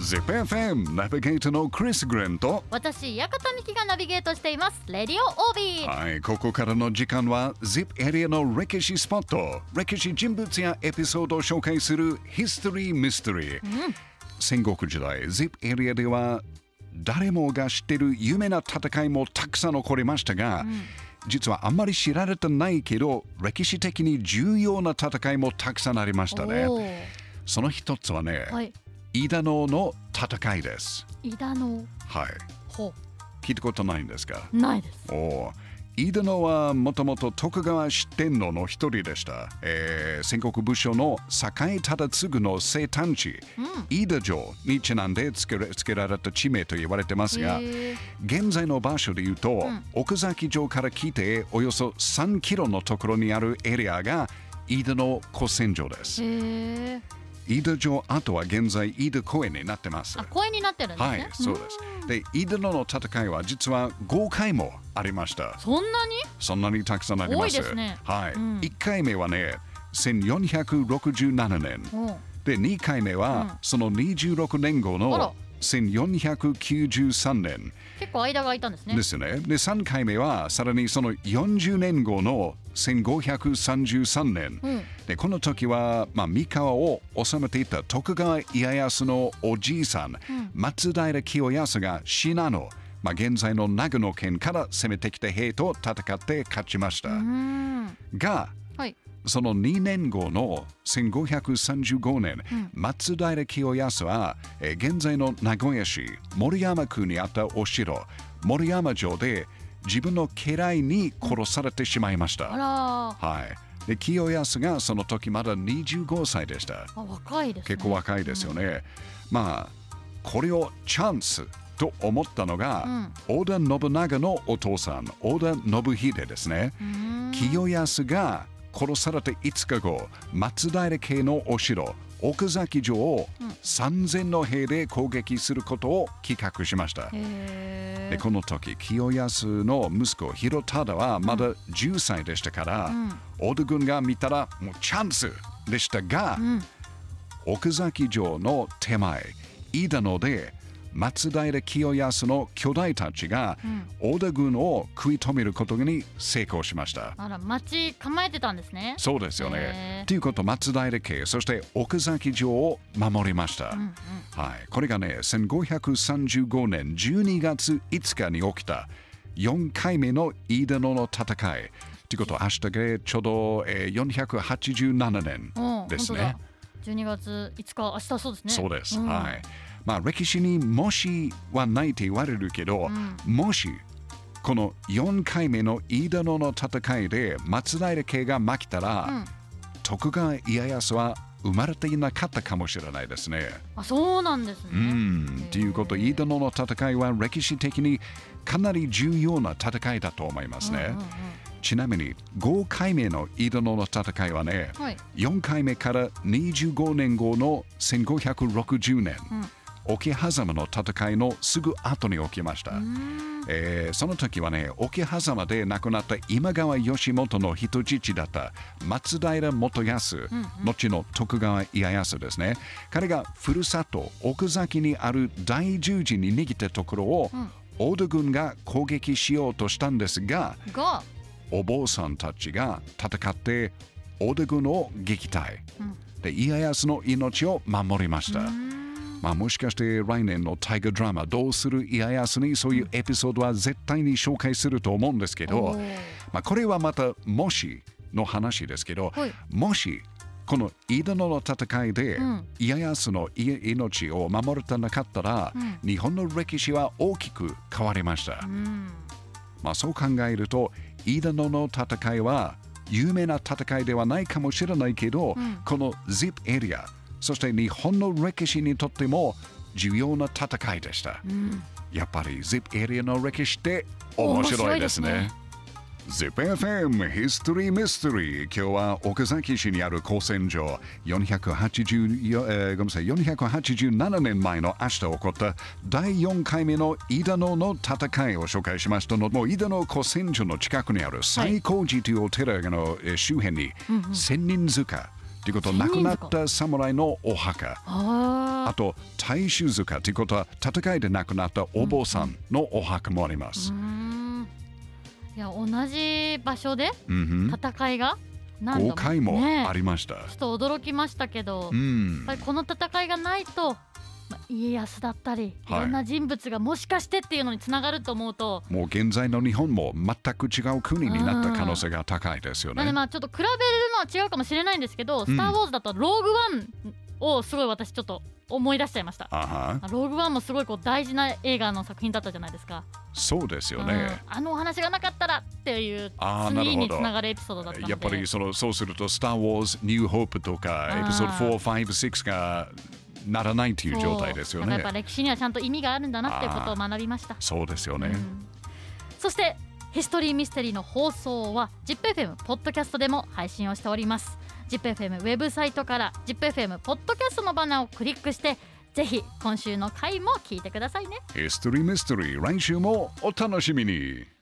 ZIPFM ナビゲーターのクリス・グレンと私館美希がナビゲートしています。レディオオービー。はいここからの時間は ZIP エリアの歴史スポット。歴史人物やエピソードを紹介するヒストリー・ミステリー、戦国時代 ZIP エリアでは誰もが知っている有名な戦いもたくさん起こりましたが、実はあんまり知られてないけど歴史的に重要な戦いもたくさんありましたね。その一つはね、はい飯田野の戦いです。伊田のはい。ほ聞いたことないんですか？ないです。おー。飯田野はもともと徳川四天王の一人でした、えー戦国武将の堺忠次の生誕地、飯田城にちなんで付けら付けられた地名と言われてますが現在の場所で言うと、奥崎城から来ておよそ3キロのところにあるエリアが飯田の古戦場です飯田城跡は現在飯田公園になってます。あ公園になってるんですはねいそうです。で飯田野の戦いは実は5回もありました。そんなに？そんなにたくさんあります。多いですね。はい。うん。1回目はね、1467年。で、2回目は、その26年後の1493年結構間が空いたんですねですね。で、3回目は、さらにその40年後の1533年。うんで、この時は、まあ、三河を治めていた徳川家康のおじいさん、松平清康が信濃、まあ、現在の長野県から攻めてきた兵と戦って勝ちました。がはい。その2年後の1535年、松平清康は、えー現在の名古屋市森山区にあったお城森山城で自分の家来に殺されてしまいました、はい、で清康がその時まだ25歳でした。あ若いですね。結構若いですよね、まあこれをチャンスと思ったのが、織田信長のお父さん織田信秀ですね、清康が殺されて5日後松平家のお城奥崎城を3000の兵で攻撃することを企画しました、へでこの時清康の息子広忠はまだ10歳でしたから、織田軍が見たらもうチャンスでしたが、奥崎城の手前飯田野で松平清康の巨大たちが織田軍を食い止めることに成功しました。あら町構えてたんですねそうですよへね。ーということ松平家そして奥崎城を守りました。はい、これがね1535年12月5日に起きた4回目の飯田野の戦い。ということは明日でちょうど、えー487年うんですね本。当だ12月5日明日そうですねそうです。んはい。まあ歴史にもしはないと言われるけど、もしこの4回目の飯田野の戦いで松平家が負けたら、徳川家康は生まれていなかったかもしれないですね。あそうなんですね。うん。ということ、飯田野の戦いは歴史的にかなり重要な戦いだと思いますね。ちなみに5回目の飯田野の戦いはね、はい。4回目から25年後の1560年、桶狭間の戦いのすぐ後に起きました。えーその時はね、桶狭間で亡くなった今川義元の人質だった松平元康、後の徳川家康ですね。彼がふるさと奥崎にある大十字に逃げたところを、織田軍が攻撃しようとしたんですが、がお坊さんたちが戦って織田軍を撃退、で家康の命を守りました、まあ、もしかして来年の大河ドラマ「どうする？家康」にそういうエピソードは絶対に紹介すると思うんですけどまあ、これはまたもしの話ですけど、はい。もしこの飯田野の戦いでん。家康のい命を守れてなかったら、日本の歴史は大きく変わりました。まあ、そう考えると飯田野の戦いは有名な戦いではないかもしれないけど、この ZIP エリアそして日本の歴史にとっても重要な戦いでした、やっぱり ZIP エリアの歴史って面白いですね。面白いですね。ZIPFM History Mystery 今日は岡崎市にある高専場480、えーごめんなさい。487年前の明日起こった第4回目の飯田野の戦いを紹介しましたのもう飯田野高専所の近くにある西光寺というお寺のえー周辺に千人塚っていうことは亡くなった侍のお墓。ああと大衆塚っていうことは戦いで亡くなったお坊さんのお墓もあります。うー。ん。いや同じ場所で戦いが何度も。5回もねありました。ちょっと驚きましたけど、うやんっぱりこの戦いがないと、まあ家康だったりいはいろんな人物がもしかしてっていうのにつながると思うと、もう現在の日本も全く違う国になった可能性が高いですよね。なんでまあちょっと比べるのは違うかもしれないんですけど「スター・ウォーズ」だとローグワンをすごい私ちょっと思い出しちゃいました。ローグワンもすごいこう大事な映画の作品だったじゃないですか。そうですようんね。あのお話がなかったらっていう次につながるエピソードだった。やっぱりそのそうすると、スター・ウォーズ、ニュー・ホープとか、エピソード4、5、6がならないという状態ですよねやっ。ぱ歴史にはちゃんと意味があるんだなっていうことを学びました。そうですよね。うんそしてヒストリーミステリーの放送は ZIPFM ポッドキャストでも配信をしております ZIPFM ウェブサイトから ZIPFM ポッドキャストのバナーをクリックしてぜひ今週の回も聞いてくださいねヒストリー・ミステリー、来週もお楽しみに。